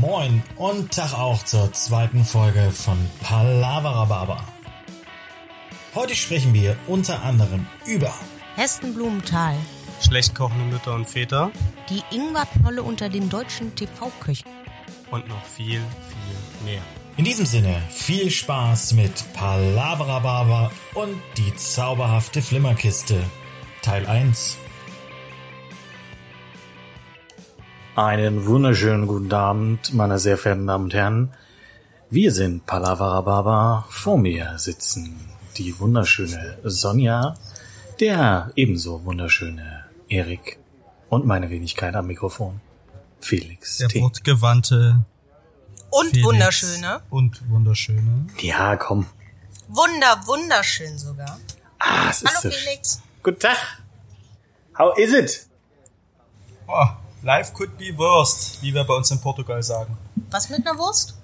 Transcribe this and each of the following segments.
Moin und Tag auch zur zweiten Folge von Palavra Baba. Heute sprechen wir unter anderem über Hesten Blumenthal, Schlecht kochende Mütter und Väter die Ingwerknolle unter den deutschen TV-Köchen. und noch viel, viel mehr. In diesem Sinne viel Spaß mit Palavra Baba und die zauberhafte Flimmerkiste. Teil 1. Einen wunderschönen guten Abend, meine sehr verehrten Damen und Herren. Wir sind Palavra Baba. Vor mir sitzen die wunderschöne Sonja, der ebenso wunderschöne Erik und meine Wenigkeit am Mikrofon, Felix Der T. wortgewandte Und Felix wunderschöne. Und wunderschöne. Ja, komm. Wunder, wunderschön sogar. Ah, es ist Hallo so Felix. Guten Tag. How is it? Oh, life could be worst, wie wir bei uns in Portugal sagen. Was mit einer Wurst?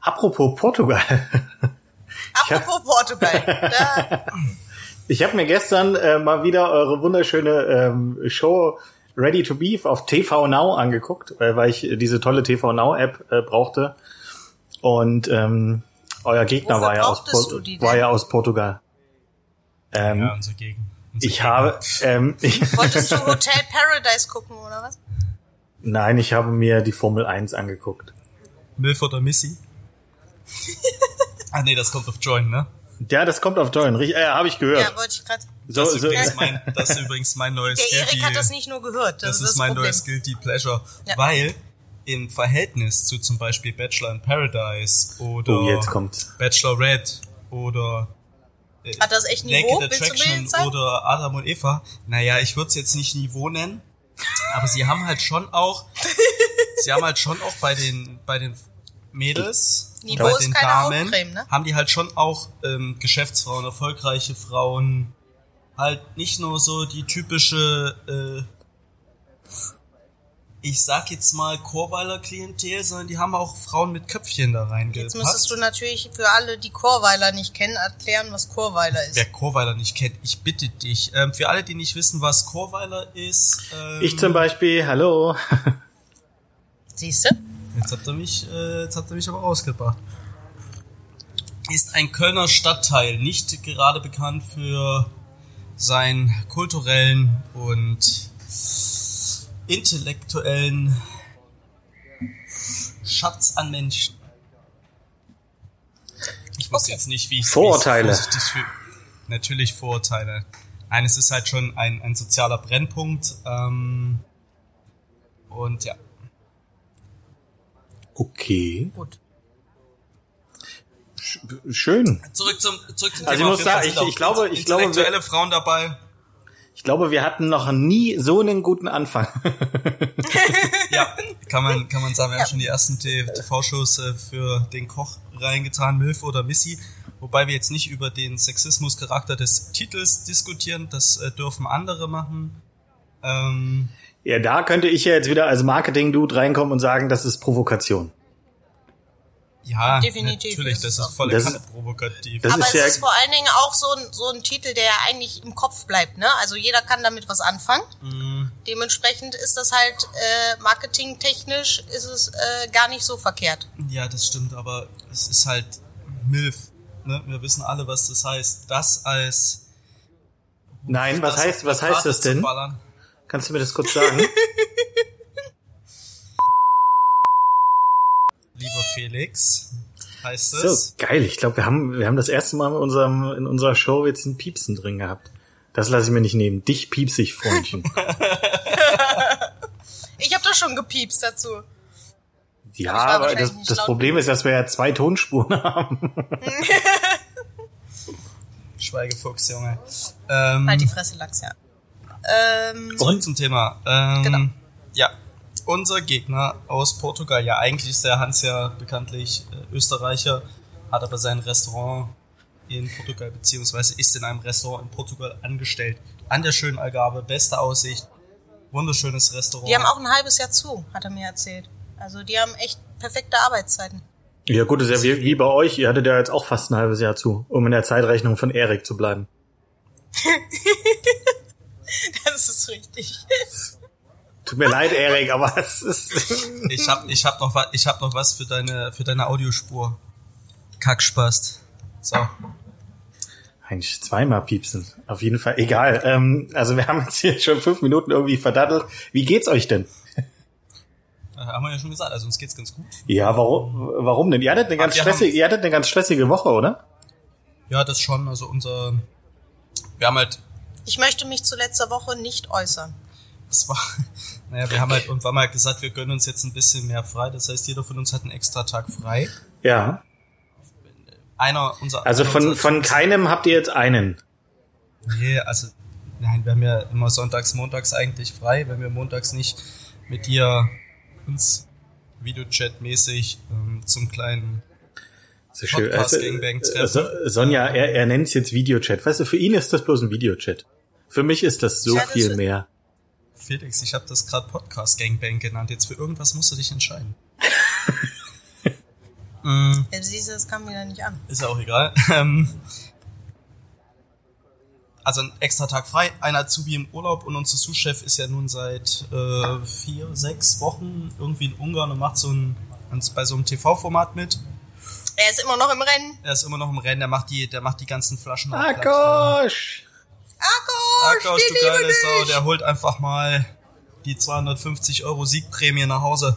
Apropos Portugal. Apropos Portugal. Da, Ich habe mir gestern äh, mal wieder eure wunderschöne ähm, Show Ready to Beef auf TV Now angeguckt, äh, weil ich diese tolle TV Now App äh, brauchte. Und ähm, euer Gegner Wofür war ja, aus denn? war ja aus Portugal. Ähm, Ja, unsere Gegend. Ich habe, ähm, ich, wolltest du Hotel Paradise gucken oder was? nein, ich habe mir die Formel 1 angeguckt. Milf oder Missy? ah nee, das kommt auf Join, ne? Ja, das kommt auf Join, richtig, äh, habe ich gehört. Ja, wollte ich gerade. so, Das ist, so, übrigens mein, das ist übrigens mein neues Der Erik Guilty- hat das nicht nur gehört. Das, Das, ist ist das mein Problem. neues Guilty Pleasure, Ja. weil im Verhältnis zu zum Beispiel Bachelor in Paradise oder oh, jetzt kommt's. Bachelorette oder äh, Hat das echt Niveau? Naked Attraction oder Adam und Eva. Naja, ich würde es jetzt nicht Niveau nennen, aber sie haben halt schon auch, sie haben halt schon auch bei den bei den Mädels, Niveau bei ist den Damen, ne? haben die halt schon auch ähm, Geschäftsfrauen, erfolgreiche Frauen, halt nicht nur so die typische, äh, ich sag jetzt mal Chorweiler Klientel, sondern die haben auch Frauen mit Köpfchen da reingepackt. Jetzt müsstest du natürlich für alle, die Chorweiler nicht kennen, erklären, was Chorweiler ist. Wer Chorweiler nicht kennt, ich bitte dich. Ähm, für alle, die nicht wissen, was Chorweiler ist, ähm, Ich zum Beispiel, hallo. Siehst du? jetzt habt ihr mich, äh, jetzt habt ihr mich aber rausgebracht. Ist ein Kölner Stadtteil, nicht gerade bekannt für seinen kulturellen und intellektuellen Schatz an Menschen. Ich wusste Okay. jetzt nicht, wie ich Vorurteile. für, natürlich Vorurteile. Eines ist halt schon ein, ein sozialer Brennpunkt. Ähm, und ja. Okay, Gut. schön. Zurück zum, zurück zum Also ich Thema. muss jeden Fall sagen, ich- ich glaube- ich glaube, intellektuelle Frauen dabei. Ich glaube, wir hatten noch nie so einen guten Anfang. Ja, kann man, kann man sagen, wir haben schon die ersten TV-Shows äh, für den Koch reingetan, Milf oder Missy. Wobei wir jetzt nicht über den Sexismus-Charakter des Titels diskutieren, das äh, dürfen andere machen. Ähm, Ja, da könnte ich ja jetzt wieder als Marketing-Dude reinkommen und sagen, das ist Provokation. Ja, Definitiv natürlich, ist das ist volle Das provokativ. das Aber ist es ja- ist vor allen Dingen auch so ein, so ein Titel, der eigentlich im Kopf bleibt, ne? Also jeder kann damit was anfangen. Mhm. Dementsprechend ist das halt äh, marketingtechnisch ist es äh, gar nicht so verkehrt. Ja, das stimmt, aber es ist halt Milf. Ne? Wir wissen alle, was das heißt. Das als Nein, was heißt, was heißt das denn? Kannst du mir das kurz sagen? Felix, heißt so, es. geil. Ich glaube, wir haben, wir haben das erste Mal in, unserem, in unserer Show jetzt ein Piepsen drin gehabt. Das lasse ich mir nicht nehmen. Dich piepse ich, Freundchen. Ich habe doch schon gepiepst dazu. ja, aber das, das Problem ist, dass wir ja zwei Tonspuren haben. Schweigefuchs, Junge. Ähm, Halt die Fresse, Lachs, ja. Ähm, zurück zum Thema. Ähm, Genau. Ja, unser Gegner aus Portugal, ja eigentlich ist der Hans ja bekanntlich äh, Österreicher, hat aber sein Restaurant in Portugal, beziehungsweise ist in einem Restaurant in Portugal angestellt. An der schönen Algarve, beste Aussicht, wunderschönes Restaurant. die haben auch ein halbes Jahr zu, hat er mir erzählt. Also die haben echt perfekte Arbeitszeiten. Ja gut, das ist ja wie, wie bei euch. Ihr hattet ja jetzt auch fast ein halbes Jahr zu, um in der Zeitrechnung von Erik zu bleiben. Das ist richtig. Tut mir leid, Erik, aber es ist. Ich hab, ich hab noch was, ich hab noch was für deine, für deine Audiospur. Kackspast. So. Eigentlich zweimal piepsen. Auf jeden Fall. Egal. Ähm, also wir haben jetzt hier schon fünf Minuten irgendwie verdattelt. Wie geht's euch denn? Äh, haben wir ja schon gesagt, also uns geht's ganz gut. Ja, warum, warum denn? Ihr hattet eine ganz stressige, haben- ihr hattet eine ganz stressige Woche, oder? Ja, das schon, also unser, wir haben halt, Ich möchte mich zu letzter Woche nicht äußern. Es war, naja, wir haben halt irgendwann mal gesagt, wir gönnen uns jetzt ein bisschen mehr frei. Das heißt, jeder von uns hat einen extra Tag frei. Ja. Einer, unser, Also einer von, unserer von keinem habt ihr jetzt einen. Nee, also, nein, wir haben ja immer sonntags, montags eigentlich frei, wenn wir montags nicht mit dir uns Videochat-mäßig ähm, zum kleinen So schön. Podcast Also, Gangbang äh, treffen. so, Sonja, er, er nennt es jetzt Videochat. Weißt du, für ihn ist das bloß ein Videochat. Für mich ist das so Ja, das viel ist- mehr. Felix, ich habe das gerade Podcast Gangbang genannt. Jetzt für irgendwas musst du dich entscheiden. mm, Ja, siehst du, das kam wieder nicht an. ist ja auch egal. Ähm, also ein extra Tag frei, ein Azubi im Urlaub und unser Sous-Chef ist ja nun seit äh, vier, sechs Wochen irgendwie in Ungarn und macht so ein bei so einem TV-Format mit. Er ist immer noch im Rennen. Er ist immer noch im Rennen, der macht die, der macht die ganzen Flaschen. Platz. Akkosch, die du liebe geile Sau, der holt einfach mal die 250 Euro Siegprämie nach Hause.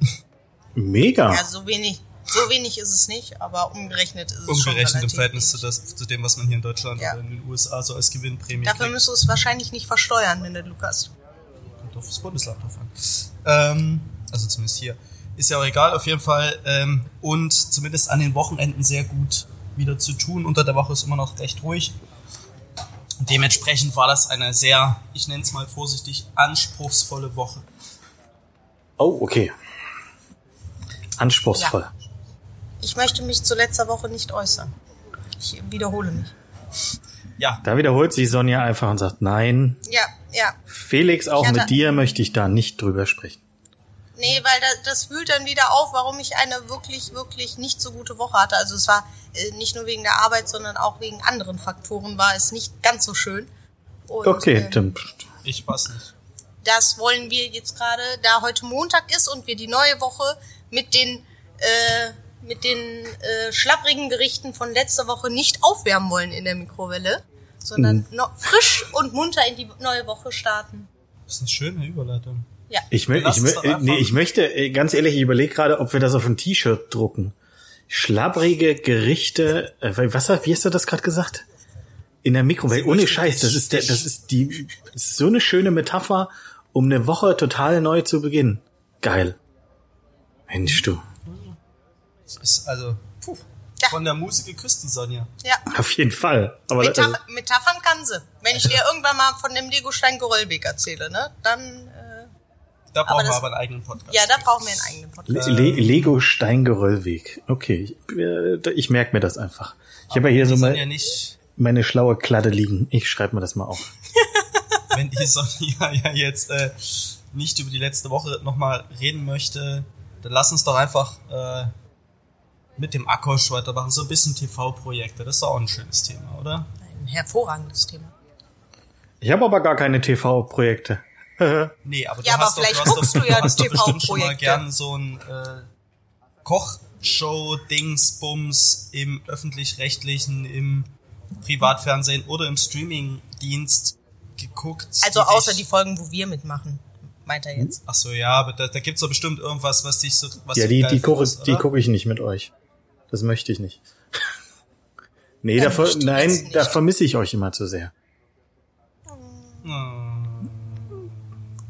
Mega. Ja, so wenig, so wenig ist es nicht, aber umgerechnet ist es schon Umgerechnet im Verhältnis zu, das, zu dem, was man hier in Deutschland Ja. oder in den USA so als Gewinnprämie Dafür kriegt. müsst du es wahrscheinlich nicht versteuern, wenn du Lukas. Kommt auf das Bundesland drauf an. Ähm, also zumindest hier. Ist ja auch egal, auf jeden Fall. Ähm, und zumindest an den Wochenenden sehr gut wieder zu tun. Unter der Woche ist immer noch recht ruhig. Dementsprechend war das eine sehr, ich nenne es mal vorsichtig, anspruchsvolle Woche. Oh, okay. Anspruchsvoll. Ich möchte mich zu letzter Woche nicht äußern. Ich wiederhole mich. Ja, Da wiederholt sich Sonja einfach und sagt, nein, Ja, ja. Felix, auch hatte- mit dir möchte ich da nicht drüber sprechen. Nee, weil das, das wühlt dann wieder auf, warum ich eine wirklich, wirklich nicht so gute Woche hatte. Also es war äh, nicht nur wegen der Arbeit, sondern auch wegen anderen Faktoren war es nicht ganz so schön. Und, Okay, ähm, dann, ich weiß nicht. das wollen wir jetzt gerade, da heute Montag ist und wir die neue Woche mit den äh, mit den äh, schlapprigen Gerichten von letzter Woche nicht aufwärmen wollen in der Mikrowelle, sondern noch frisch und munter in die neue Woche starten. Das ist eine schöne Überleitung. Ja. ich, mö ich, mö nee, ich möchte, äh, ganz ehrlich, ich überlege gerade, ob wir das auf ein T-Shirt drucken. Schlabbrige Gerichte, äh, was, hat- wie hast du das gerade gesagt? In der Mikrowelle, ohne Scheiß, das ist der, das ist die, das ist so eine schöne Metapher, um eine Woche total neu zu beginnen. Geil. Mensch, du. Das ist also, puh, Ja. von der Muse geküsst, die Sonja. Ja. Auf jeden Fall. Aber das, also, Metaph Metaphern kann sie. Wenn ich dir irgendwann mal von dem Legostein-Geröllweg erzähle, ne, dann, äh, Da brauchen wir das- aber einen eigenen Podcast. ja, da brauchen wir einen eigenen Podcast. Le Le Lego Steingeröllweg. Okay, ich, äh, ich merke mir das einfach. Ich habe ja hier so mal nicht, meine schlaue Kladde liegen. Ich schreibe mir das mal auf. wenn die Sonja ja jetzt äh, nicht über die letzte Woche nochmal reden möchte, dann lass uns doch einfach äh, mit dem Akkosch weitermachen. So ein bisschen TV-Projekte, das ist doch auch ein schönes Thema, oder? Ein hervorragendes Thema. Ich habe aber gar keine TV-Projekte. Nee, aber Ja, du aber hast doch, vielleicht du hast guckst doch, du ja hast doch bestimmt schon mal gern so ein äh, Kochshow-Dingsbums im öffentlich-rechtlichen, im Privatfernsehen oder im Streaming-Dienst geguckt. Also außer die Folgen, wo wir mitmachen, meint er jetzt. Ach so, ja, aber da, da gibt's doch bestimmt irgendwas, was dich so, was ja, du die, die gucke ich nicht mit euch. Das möchte ich nicht. nee, Ja, jetzt nein, nicht. da vermisse ich euch immer zu sehr. Hm.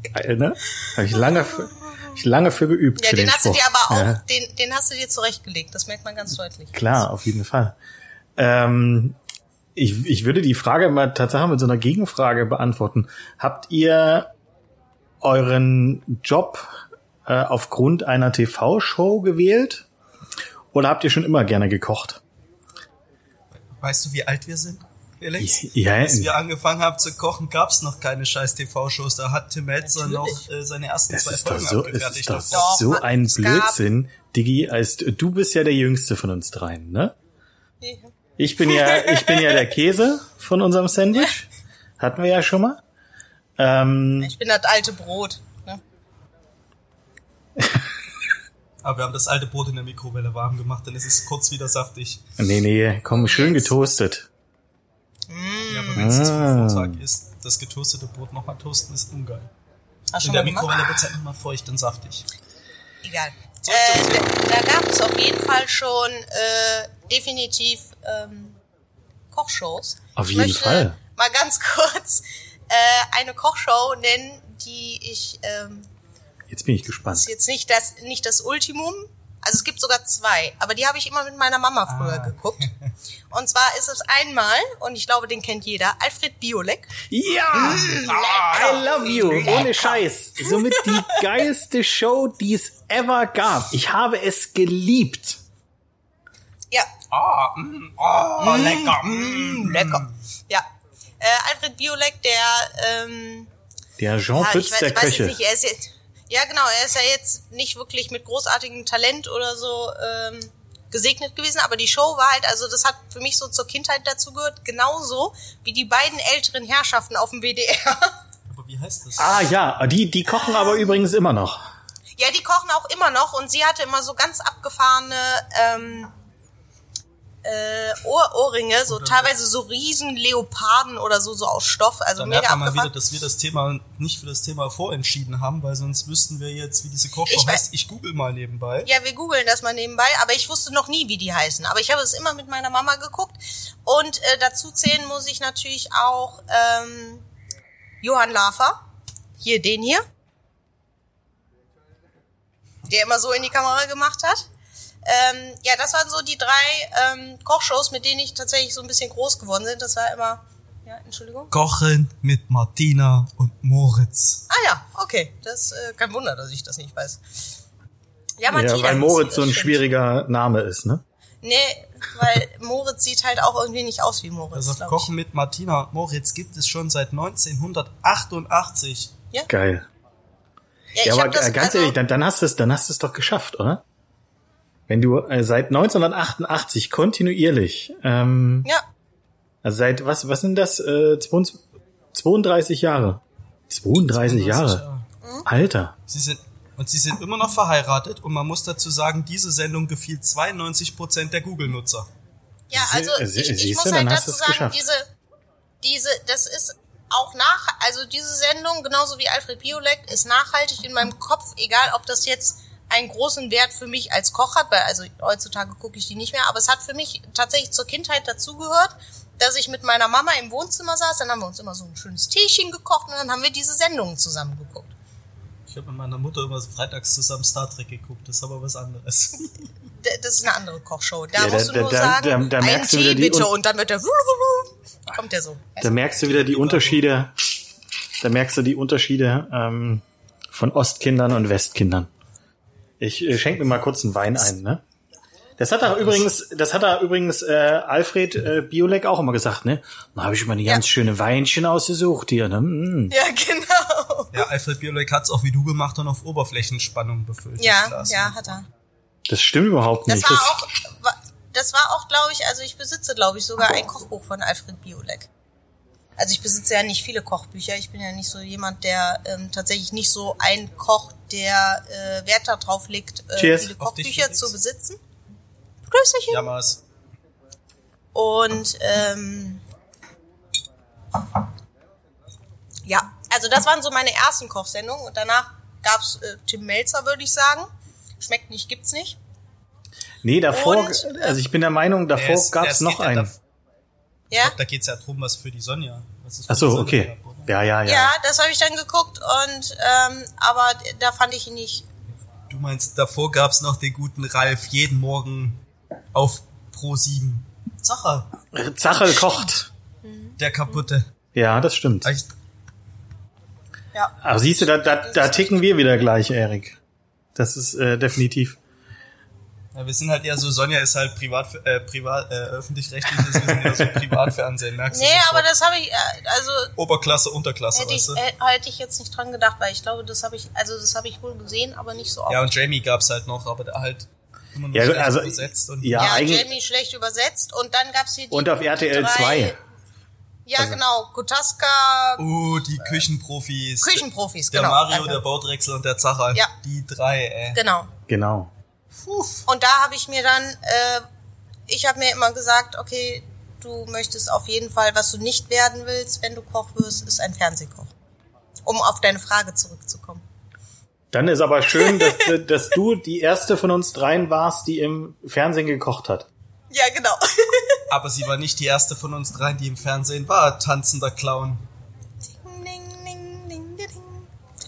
Geil, ne? Habe ich lange für, ich lange für geübt. Ja, für den den hast du Spruch. dir aber auch, Ja. den, den hast du dir zurechtgelegt. Das merkt man ganz deutlich. Klar, auf jeden Fall. Ähm, ich, ich würde die Frage mal tatsächlich mit so einer Gegenfrage beantworten. Habt ihr euren Job äh, aufgrund einer TV-Show gewählt? Oder habt ihr schon immer gerne gekocht? Weißt du, wie alt wir sind, Felix? Ja, Als wir angefangen haben zu kochen, gab's noch keine scheiß TV-Shows. Da hat Tim Melzer noch äh, seine ersten das zwei ist doch Folgen so, es abgefertigt. ist doch Doch, so ein es gab- Blödsinn. Diggi, als, du bist ja der Jüngste von uns dreien, ne? Ich bin ja, ich bin ja der Käse von unserem Sandwich. Hatten wir ja schon mal. Ähm, Ich bin das alte Brot. Ne? Aber wir haben das alte Brot in der Mikrowelle warm gemacht, dann ist es kurz wieder saftig. nee, nee, komm, schön getoastet. Wenn es das Ah. Vortag ist, das getoastete Brot nochmal toasten, ist ungeil. Du In der? Mikrowelle wird es halt nochmal feucht und saftig. Egal. Zum Äh, da, da gab es auf jeden Fall schon äh, definitiv ähm, Kochshows. Auf Ich jeden möchte Fall. Mal ganz kurz äh, eine Kochshow nennen, die ich ähm, Jetzt bin ich gespannt. ist jetzt nicht das nicht das Ultimum. Also es gibt sogar zwei, aber die habe ich immer mit meiner Mama früher Ah. geguckt. Und zwar ist es einmal, und ich glaube, den kennt jeder, Alfred Biolek. Ja! I love you! Ohne Scheiß. Somit die geilste Show, die es ever gab. Ich habe es geliebt. Ja, Ah, mm, oh, lecker. Mm. lecker. Ja. Äh, Alfred Biolek, der ähm, Der Jean ja, Pütz ich weiß, der ich weiß Köche. jetzt nicht, er ist jetzt, ja genau, er ist ja jetzt nicht wirklich mit großartigem Talent oder so ähm, gesegnet gewesen, aber die Show war halt, also das hat für mich so zur Kindheit dazu gehört, genauso wie die beiden älteren Herrschaften auf dem WDR. Aber wie heißt das? Ah ja, die, die kochen aber übrigens immer noch. Ja, die kochen auch immer noch und sie hatte immer so ganz abgefahrene ähm, äh, Ohr Ohrringe, so teilweise so riesen Leoparden oder so, so aus Stoff, also Dann mega merkt man mal wieder, dass wir das Thema nicht für das Thema vorentschieden haben, weil sonst wüssten wir jetzt, wie diese Kochshow Ich heißt. Ich google mal nebenbei. Ja, wir googeln das mal nebenbei, aber ich wusste noch nie, wie die heißen. Aber ich habe es immer mit meiner Mama geguckt. Und äh, dazu zählen muss ich natürlich auch ähm, Johann Lafer. Hier, den hier. Der immer so in die Kamera gemacht hat. Ähm, ja, das waren so die drei ähm, Kochshows, mit denen ich tatsächlich so ein bisschen groß geworden bin. Das war immer. Ja, Entschuldigung. Kochen mit Martina und Moritz. Ah ja, okay. Das äh, kein Wunder, dass ich das nicht weiß. Ja, Martina Ja, weil Moritz so ein stimmt. schwieriger Name ist, ne? Nee, weil Moritz sieht halt auch irgendwie nicht aus wie Moritz. Also Kochen mit Martina und Moritz gibt es schon seit 1988. ich. Ja, Geil. ja, Ja, aber das, äh, ganz also, ehrlich, dann, dann hast du es, dann hast du es doch geschafft, oder? Wenn du äh, seit 1988 kontinuierlich, ähm, Ja, also seit was, was sind das? Äh, 22 32 Jahre. 32 Jahre. Alter. Sie sind, und sie sind immer noch verheiratet und man muss dazu sagen, diese Sendung gefiel 92% der Google-Nutzer. ja, also sie- ich, ich muss halt dazu sagen, geschafft. diese, diese, das ist auch nach, also diese Sendung, genauso wie Alfred Biolek, ist nachhaltig in meinem Kopf, egal ob das jetzt einen großen Wert für mich als Koch hat, weil also heutzutage gucke ich die nicht mehr, aber es hat für mich tatsächlich zur Kindheit dazugehört, dass ich mit meiner Mama im Wohnzimmer saß, dann haben wir uns immer so ein schönes Teechen gekocht und dann haben wir diese Sendungen zusammen geguckt. Ich habe mit meiner Mutter immer so freitags zusammen Star Trek geguckt, das ist aber was anderes. Das ist eine andere Kochshow. Da Ja, da- musst du da- nur da- sagen, da- da einen merkst du Tee wieder die bitte Un- und dann wird der kommt der so. Da merkst du wieder die Unterschiede, da merkst du die Unterschiede ähm, von Ostkindern und Westkindern. Ich äh, schenke mir mal kurz einen Wein ein, ne? Das hat er übrigens, das hat er übrigens äh, Alfred äh, Biolek auch immer gesagt, ne? Da habe ich immer die ganz schöne Weinchen ausgesucht hier, ne? Mm. Ja, genau. Ja, Alfred Biolek hat's auch wie du gemacht und auf Oberflächenspannung befüllt. Ja, Glas. ja, hat er. Das stimmt überhaupt Das nicht. war Das, auch, wa- das war auch, glaube ich, also ich besitze, glaube ich, sogar ein Kochbuch von Alfred Biolek. Also ich besitze ja nicht viele Kochbücher. Ich bin ja nicht so jemand, der ähm, tatsächlich nicht so ein Koch, der äh, Wert darauf legt, äh, Cheers. viele dich, Kochbücher zu besitzen. Grüßerchen. Ja, Maß. Und ähm, ja, also das waren so meine ersten Kochsendungen und danach gab's äh, Tim Melzer, würde ich sagen. Schmeckt nicht, gibt's nicht. nee, davor, Und, äh, also ich bin der Meinung, davor es ist- noch geht ja einen. da- Ja, Da geht's ja drum, was für die Sonja. Was ist für Ach so, die Sonja okay. Ja, ja, ja. ja, das habe ich dann geguckt und ähm, aber da fand ich ihn nicht. Du meinst, davor gab's noch den guten Ralf jeden Morgen auf Pro 7. Sache, Zachel kocht. der kaputte. Ja, das stimmt. Echt? Ja, Aber siehst du, da, da, da ticken wir wieder gleich, Erik. Das ist äh, definitiv. Ja, wir sind halt eher so, Sonja ist halt privat, äh, privat, äh, öffentlich-rechtlich, wir sind eher so Privatfernsehen, merkst du? nee, aber das habe ich äh, also Oberklasse, Unterklasse, hätte ich, weißt du? äh, hätte ich jetzt nicht dran gedacht, weil ich glaube, das habe ich also das habe ich wohl gesehen, aber nicht so oft. Ja, und Jamie gab's halt noch, aber der halt immer nur Ja, schlecht also- übersetzt und ja. ja eigentlich- Jamie schlecht übersetzt und dann gab's hier die Und auf RTL drei, 2. Ja, Also- genau. Kotaska, Uh, die Küchenprofis. Küchenprofis, Der genau. Mario, danke. der Baudrechsel und der Zacher. Ja. Die drei, ey. Genau. Genau. Puh. Und da habe ich mir dann, äh, ich habe mir immer gesagt, okay, du möchtest auf jeden Fall, was du nicht werden willst, wenn du Koch wirst, ist ein Fernsehkoch. Um auf deine Frage zurückzukommen. Dann ist aber schön, dass, dass du die erste von uns dreien warst, die im Fernsehen gekocht hat. Ja, genau. Aber sie war nicht die erste von uns dreien, die im Fernsehen war. Tanzender Clown.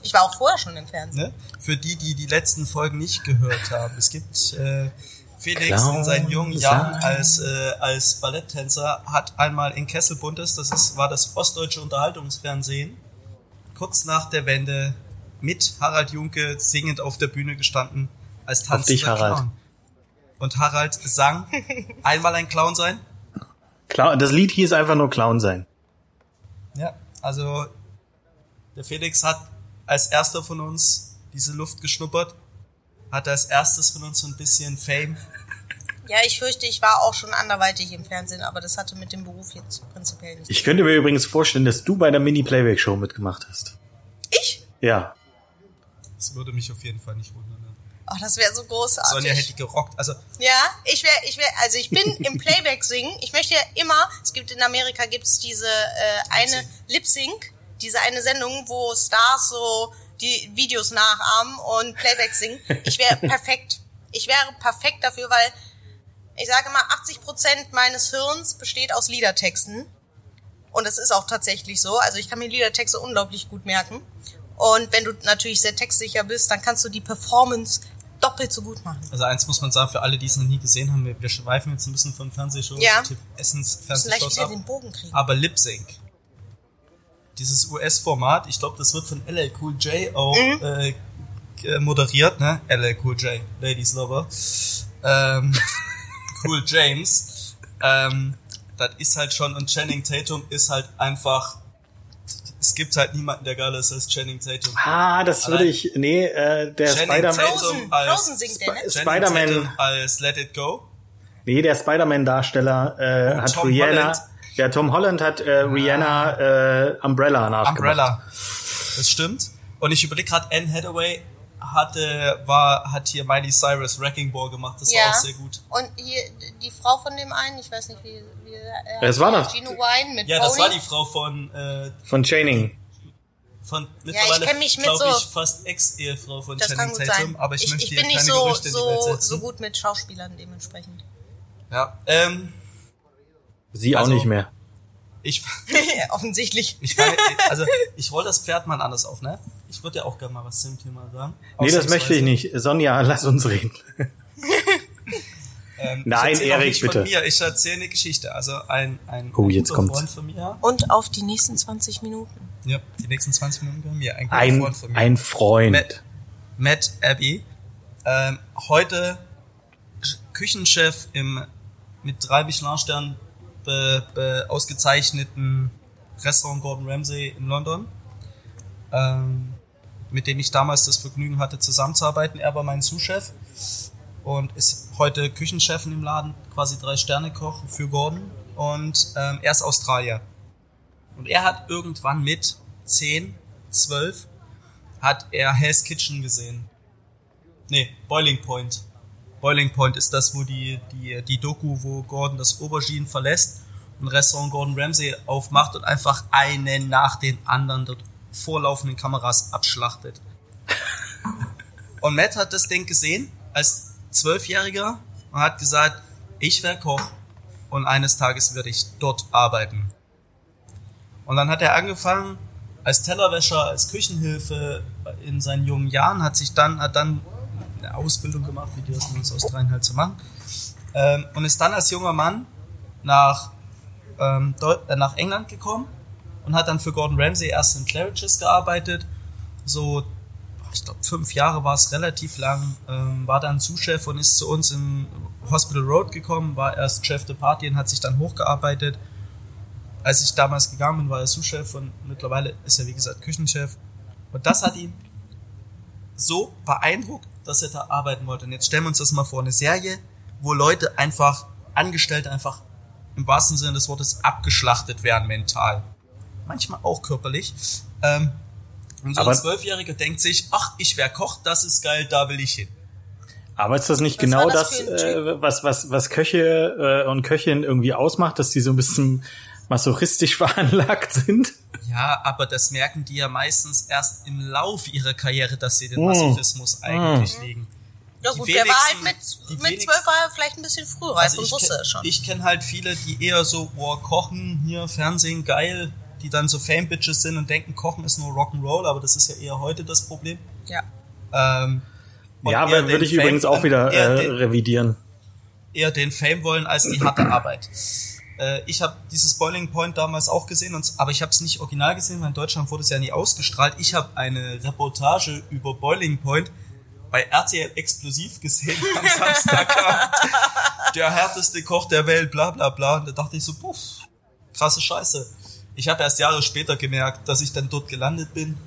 Ich war auch vorher schon im Fernsehen. Ne? Für die, die die letzten Folgen nicht gehört haben. Es gibt äh, Felix Clown in seinen jungen Jahren als, äh, als Balletttänzer hat einmal in Kesselbuntes, das ist, war das ostdeutsche Unterhaltungsfernsehen, kurz nach der Wende mit Harald Junke singend auf der Bühne gestanden als tanzender dich, Harald. Clown. Und Harald sang einmal ein Clown sein. Clown, das Lied hieß einfach nur Clown sein. Ja, also der Felix hat als erster von uns diese Luft geschnuppert, hat als erstes von uns so ein bisschen Fame. Ja, ich fürchte, ich war auch schon anderweitig im Fernsehen, aber das hatte mit dem Beruf jetzt prinzipiell nichts. Ich könnte mir übrigens vorstellen, dass du bei der Mini-Playback-Show mitgemacht hast. Ich? Ja. Das würde mich auf jeden Fall nicht wundern. ne? Oh, das wäre so großartig. Sonja hätte gerockt. Also Ja, ich wäre, ich wäre, also ich bin im Playback singen. Ich möchte ja immer, es gibt in Amerika gibt's diese äh, eine Lip Sync, diese eine Sendung, wo Stars so die Videos nachahmen und Playback singen. Ich wäre perfekt. Ich wäre perfekt dafür, weil ich sage mal, 80 Prozent meines Hirns besteht aus Liedertexten. Und das ist auch tatsächlich so. Also ich kann mir Liedertexte unglaublich gut merken. Und wenn du natürlich sehr textsicher bist, dann kannst du die Performance doppelt so gut machen. Also eins muss man sagen, für alle, die es noch nie gesehen haben, wir, wir schweifen jetzt ein bisschen von Fernsehshows, Ja. Essens Fernsehshows ab. den Bogen kriegen. Aber Lip Sync. Dieses US-Format, ich glaube, das wird von LL Cool J auch Mhm. äh, g- moderiert, ne? LL Cool J, Ladies Lover. Ähm, cool James. Ähm, das ist halt schon, und Channing Tatum ist halt einfach, es gibt halt niemanden, der geiler ist als Channing Tatum. Ah, das würde Allein- ich. Nee, äh, der Channing Spider-Man. Als- ne? Spider-Man. Als Let It Go. Nee, der Spider-Man-Darsteller äh, hat Tom Rihanna. Holland. Der Tom Holland hat äh, Rihanna äh, Umbrella nachgemacht. Umbrella. Das stimmt. Und ich überlege gerade, Anne Hathaway hatte, war, hat hier Miley Cyrus Wrecking Ball gemacht. Das Ja. war auch sehr gut. Und hier die Frau von dem einen, ich weiß nicht, wie, wie er Es war das. Gino Wine mit Ja, das Pony. war die Frau von, äh, Von Channing. von mittlerweile, kenn mich mit glaub so- ich, fast Ex-Ehefrau von Das kann Channing gut Tatum. sein. Aber ich, möchte ich hier bin nicht keine so, Gerüchte in die Welt so, setzen. so gut mit Schauspielern dementsprechend. Ja, ähm, Sie Also- auch nicht mehr. ich, Offensichtlich. ich fange, also, ich roll das Pferd mal anders auf, ne? Ich würde ja auch gerne mal was zum Thema sagen. Nee, das möchte ich nicht. Sonja, lass uns reden. Ähm, Nein, Erik, bitte. Von mir. Ich erzähle eine Geschichte. Also ein, ein, Oh, ein jetzt guter kommt's. Freund von mir. Und auf die nächsten 20 Minuten. Ja, die nächsten 20 Minuten bei mir. Ein Ein, Freund von mir. ein Freund. Matt, Matt Abbey. Ähm, heute Küchenchef im mit drei Michelin-Sternen be, be, ausgezeichneten Restaurant Gordon Ramsay in London. Ähm, mit dem ich damals das Vergnügen hatte, zusammenzuarbeiten. Er war mein Sous-Chef und ist heute Küchenchef dem Laden, quasi drei Sterne Koch für Gordon. Und ähm, er ist Australier. Und er hat irgendwann mit 10, 12 hat er Hell's Kitchen gesehen. Nee, Boiling Point. Boiling Point ist das, wo die, die, die Doku, wo Gordon das Aubergine verlässt und Restaurant Gordon Ramsay aufmacht und einfach einen nach den anderen dort vorlaufenden Kameras abschlachtet. Und Matt hat das Ding gesehen als Zwölfjähriger und hat gesagt, ich werde Koch und eines Tages werde ich dort arbeiten. Und dann hat er angefangen als Tellerwäscher, als Küchenhilfe in seinen jungen Jahren, hat sich dann, hat dann eine Ausbildung gemacht, wie die das in Australien halt so machen, ähm, und ist dann als junger Mann nach, ähm, äh, nach England gekommen und hat dann für Gordon Ramsay erst in Claridge's gearbeitet, so ich glaube, fünf Jahre war es relativ lang, ähm, war dann Zuschef und ist zu uns im Hospital Road gekommen, war erst Chef de Party und hat sich dann hochgearbeitet. Als ich damals gegangen bin, war er Sous-Chef und mittlerweile ist er, wie gesagt, Küchenchef. Und das hat ihn so beeindruckt, dass er da arbeiten wollte. Und jetzt stellen wir uns das mal vor, eine Serie, wo Leute einfach, Angestellte einfach im wahrsten Sinne des Wortes abgeschlachtet werden mental. Manchmal auch körperlich. Ähm, und so Aber- ein Zwölfjähriger denkt sich, ach, ich wär Koch, das ist geil, da will ich hin. Aber ist das nicht Was genau das das, äh, was, was, was Köche äh, und Köchinnen irgendwie ausmacht, dass die so ein bisschen masochistisch veranlagt sind? Ja, aber das merken die ja meistens erst im Lauf ihrer Karriere, dass sie den Mm. Masochismus eigentlich liegen. Ja Die gut, der war halt mit, mit zwölf war er vielleicht ein bisschen frühreif Also und ich wusste es schon. Ich kenne halt viele, die eher so, boah, kochen, hier, Fernsehen, geil, die dann so Fame-Bitches sind und denken, Kochen ist nur Rock'n'Roll, aber das ist ja eher heute das Problem. ja. Ähm, ja, würde ich Fame- übrigens auch wieder äh, den, revidieren. eher den Fame wollen als die harte Arbeit. Äh, ich habe dieses Boiling Point damals auch gesehen, und, aber ich habe es nicht original gesehen, weil in Deutschland wurde es ja nie ausgestrahlt. Ich habe eine Reportage über Boiling Point bei RTL Explosiv gesehen am Samstagabend. Der härteste Koch der Welt, bla bla bla. Und da dachte ich so, puff, krasse Scheiße. Ich habe erst Jahre später gemerkt, dass ich dann dort gelandet bin.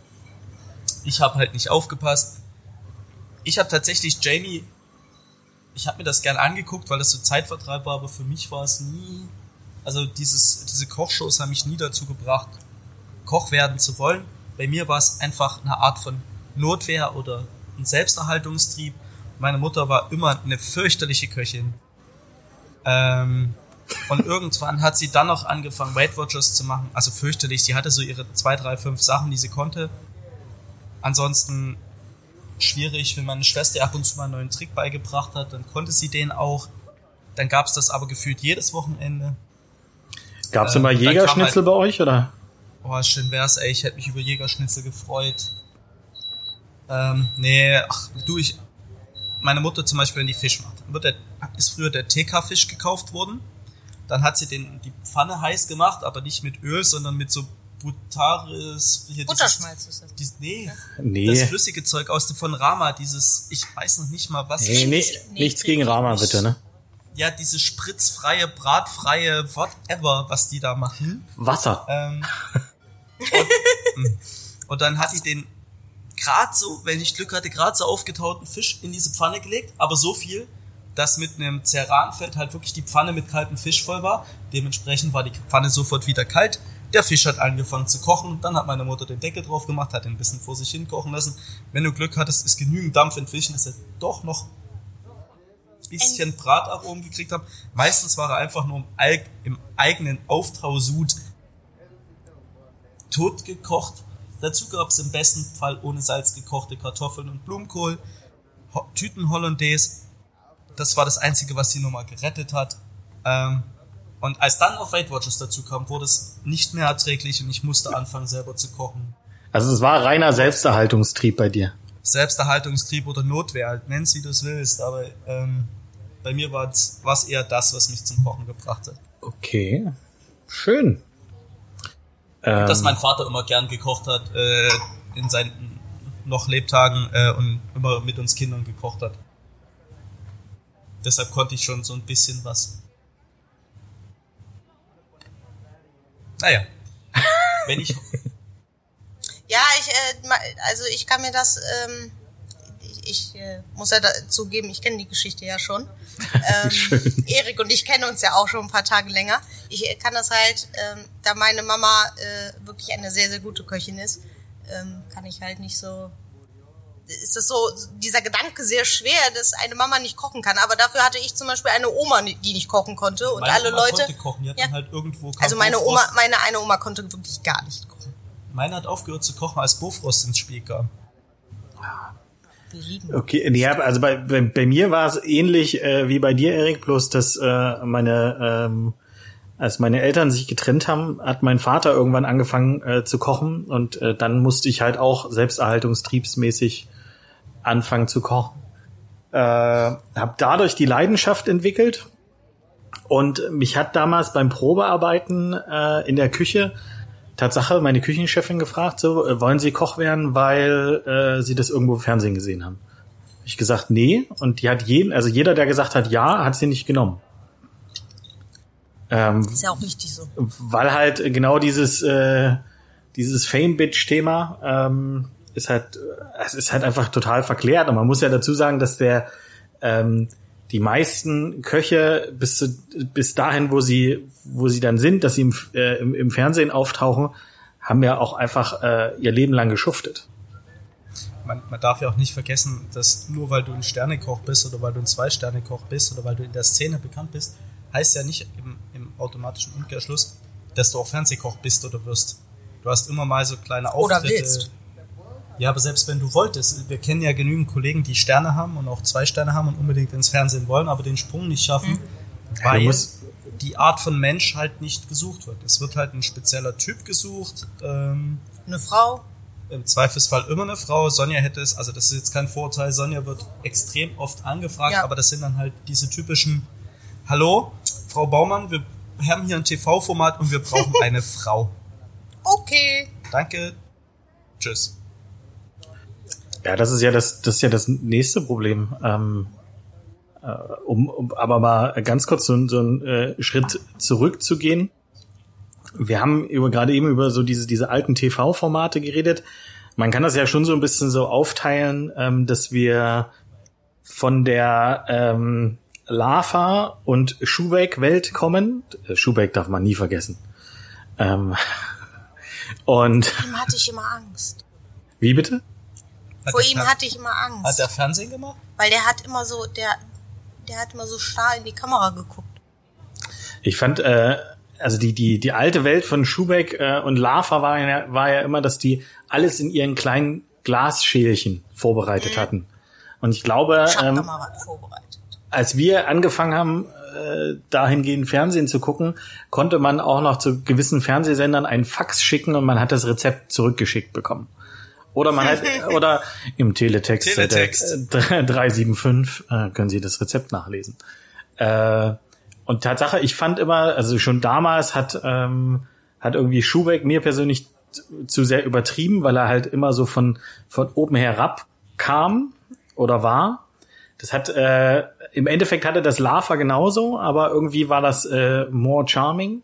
Ich habe halt nicht aufgepasst. Ich habe tatsächlich Jamie ich habe mir das gern angeguckt, weil das so Zeitvertreib war, aber für mich war es nie, also dieses, diese Kochshows haben mich nie dazu gebracht, Koch werden zu wollen. Bei mir war es einfach eine Art von Notwehr oder ein Selbsterhaltungstrieb. Meine Mutter war immer eine fürchterliche Köchin. Ähm, und irgendwann hat sie dann noch angefangen, Weight Watchers zu machen. Also fürchterlich. Sie hatte so ihre zwei, drei, fünf Sachen, die sie konnte. Ansonsten schwierig, wenn meine Schwester ab und zu mal einen neuen Trick beigebracht hat, dann konnte sie den auch. Dann gab's das aber gefühlt jedes Wochenende. Gab es äh, immer kam Jägerschnitzel halt- bei euch oder? Oh, schön wär's, ey. Ich hätte mich über Jägerschnitzel gefreut. Ähm, nee, ach, du, ich. Meine Mutter zum Beispiel, wenn die Fisch macht, dann wird der, ist früher der TK-Fisch gekauft worden. Dann hat sie den, die Pfanne heiß gemacht, aber nicht mit Öl, sondern mit so Butaris. hier dieses- Butterschmalz ist das. Dies, nee, das Nee. flüssige Zeug aus dem von Rama, dieses, ich weiß noch nicht mal was. Nee, nee, Nee, nichts gegen Rama, bitte, ne? Ja, diese spritzfreie, bratfreie, whatever, was die da machen. Wasser. Ähm, und, und dann hat die den grad so, wenn ich Glück hatte, grad so aufgetauten Fisch in diese Pfanne gelegt, aber so viel, dass mit einem Ceranfeld halt wirklich die Pfanne mit kaltem Fisch voll war. Dementsprechend war die Pfanne sofort wieder kalt. Der Fisch hat angefangen zu kochen, dann hat meine Mutter den Deckel drauf gemacht, hat ihn ein bisschen vor sich hin kochen lassen. Wenn du Glück hattest, ist genügend Dampf entwichen, dass er doch noch bisschen Brataromen gekriegt hat. Meistens war er einfach nur im, Eig im eigenen Auftausud tot gekocht. Dazu gab es im besten Fall ohne Salz gekochte Kartoffeln und Blumenkohl, Ho Tüten Hollandaise. Das war das Einzige, was die Nummer gerettet hat. Ähm, und als dann noch Weight Watchers dazu kam, wurde es nicht mehr erträglich und ich musste anfangen, selber zu kochen. Also es war reiner Selbsterhaltungstrieb bei dir. Selbsterhaltungstrieb oder Notwehr, nenn's wie du es willst, aber ähm, bei mir war es eher das, was mich zum Kochen gebracht hat. Okay. Schön. Ähm, dass mein Vater immer gern gekocht hat äh, in seinen noch Lebtagen äh, und immer mit uns Kindern gekocht hat. Deshalb konnte ich schon so ein bisschen was. Naja. Wenn ich. Ja, ich, äh, also ich kann mir das, ähm, ich, äh, muss ja dazu geben, ich kenne die Geschichte ja schon. Ähm, Erik und ich kennen uns ja auch schon ein paar Tage länger. Ich äh, kann das halt, ähm, da meine Mama äh, wirklich eine sehr, sehr gute Köchin ist, ähm, kann ich halt nicht so, ist das so, dieser Gedanke sehr schwer, dass eine Mama nicht kochen kann. Aber dafür hatte ich zum Beispiel eine Oma, die nicht kochen konnte und meine alle Oma Leute. konnte kochen, die hat Ja. halt irgendwo Also meine Oma, meine eine Oma konnte wirklich gar nicht kochen. Meine hat aufgehört zu kochen, als Bofrost ins Spiel kam. Okay, nee, also bei, bei, bei mir war es ähnlich äh, wie bei dir, Erik, bloß dass äh, meine, ähm, als meine Eltern sich getrennt haben, hat mein Vater irgendwann angefangen äh, zu kochen und äh, dann musste ich halt auch selbsterhaltungstriebsmäßig anfangen zu kochen. Äh, habe dadurch die Leidenschaft entwickelt und mich hat damals beim Probearbeiten äh, in der Küche Tatsache meine Küchenchefin gefragt, so, äh, wollen Sie Koch werden, weil äh, Sie das irgendwo im Fernsehen gesehen haben? Hab Ich gesagt, nee. Und die hat jeden, also jeder, der gesagt hat ja, hat sie nicht genommen. Ähm, Ist ja auch richtig so. weil halt genau dieses, äh, dieses Fame-Bitch-Thema ähm, ist halt, äh, es ist halt einfach total verklärt. Und man muss ja dazu sagen, dass der, ähm, die meisten Köche bis zu, bis dahin, wo sie wo sie dann sind, dass sie im, äh, im, im Fernsehen auftauchen, haben ja auch einfach äh, ihr Leben lang geschuftet. Man, man darf ja auch nicht vergessen, dass nur weil du ein Sternekoch bist oder weil du ein Zwei-Sterne-Koch bist oder weil du in der Szene bekannt bist, heißt ja nicht im, im automatischen Umkehrschluss, dass du auch Fernsehkoch bist oder wirst. Du hast immer mal so kleine Oder Auftritte. willst. Ja, aber selbst wenn du wolltest, wir kennen ja genügend Kollegen, die Sterne haben und auch zwei Sterne haben und unbedingt ins Fernsehen wollen, aber den Sprung nicht schaffen, Ja, weil musst- die Art von Mensch halt nicht gesucht wird. Es wird halt ein spezieller Typ gesucht, ähm, Eine Frau. im Zweifelsfall immer eine Frau. Sonja hätte es, also das ist jetzt kein Vorurteil, Sonja wird extrem oft angefragt, Ja. aber das sind dann halt diese typischen, hallo, Frau Baumann, wir haben hier ein TV-Format und wir brauchen eine Frau. Okay. Danke, tschüss. Ja, das ist ja das, das ist ja das nächste Problem. Ähm, äh, um, um aber mal ganz kurz so, so einen äh, Schritt zurückzugehen. Wir haben über, gerade eben über so diese, diese alten TV-Formate geredet. Man kann das ja schon so ein bisschen so aufteilen, ähm, dass wir von der ähm, Lava und Schubeck-Welt kommen. Äh, Schubeck darf man nie vergessen. Ähm, und Ihm hatte ich immer Angst. wie bitte? Hat Vor ihm hatte ich immer Angst. Hat der Fernsehen gemacht? weil der hat immer so, der, der hat immer so starr in die Kamera geguckt. Ich fand, äh, also die, die, die alte Welt von Schubeck äh, und Lava war ja, war ja immer, dass die alles in ihren kleinen Glasschälchen vorbereitet hatten. Und ich glaube, Ich ähm, als wir angefangen haben, äh, dahingehend Fernsehen zu gucken, konnte man auch noch zu gewissen Fernsehsendern einen Fax schicken und man hat das Rezept zurückgeschickt bekommen. Oder man hat, oder im Teletext, Teletext. Äh, 375 äh, können Sie das Rezept nachlesen. Äh, und Tatsache, ich fand immer, also schon damals hat, ähm, hat irgendwie Schubeck mir persönlich zu sehr übertrieben, weil er halt immer so von, von oben herab kam oder war. Das hat, äh, im Endeffekt hatte das Lava genauso, aber irgendwie war das äh, more charming.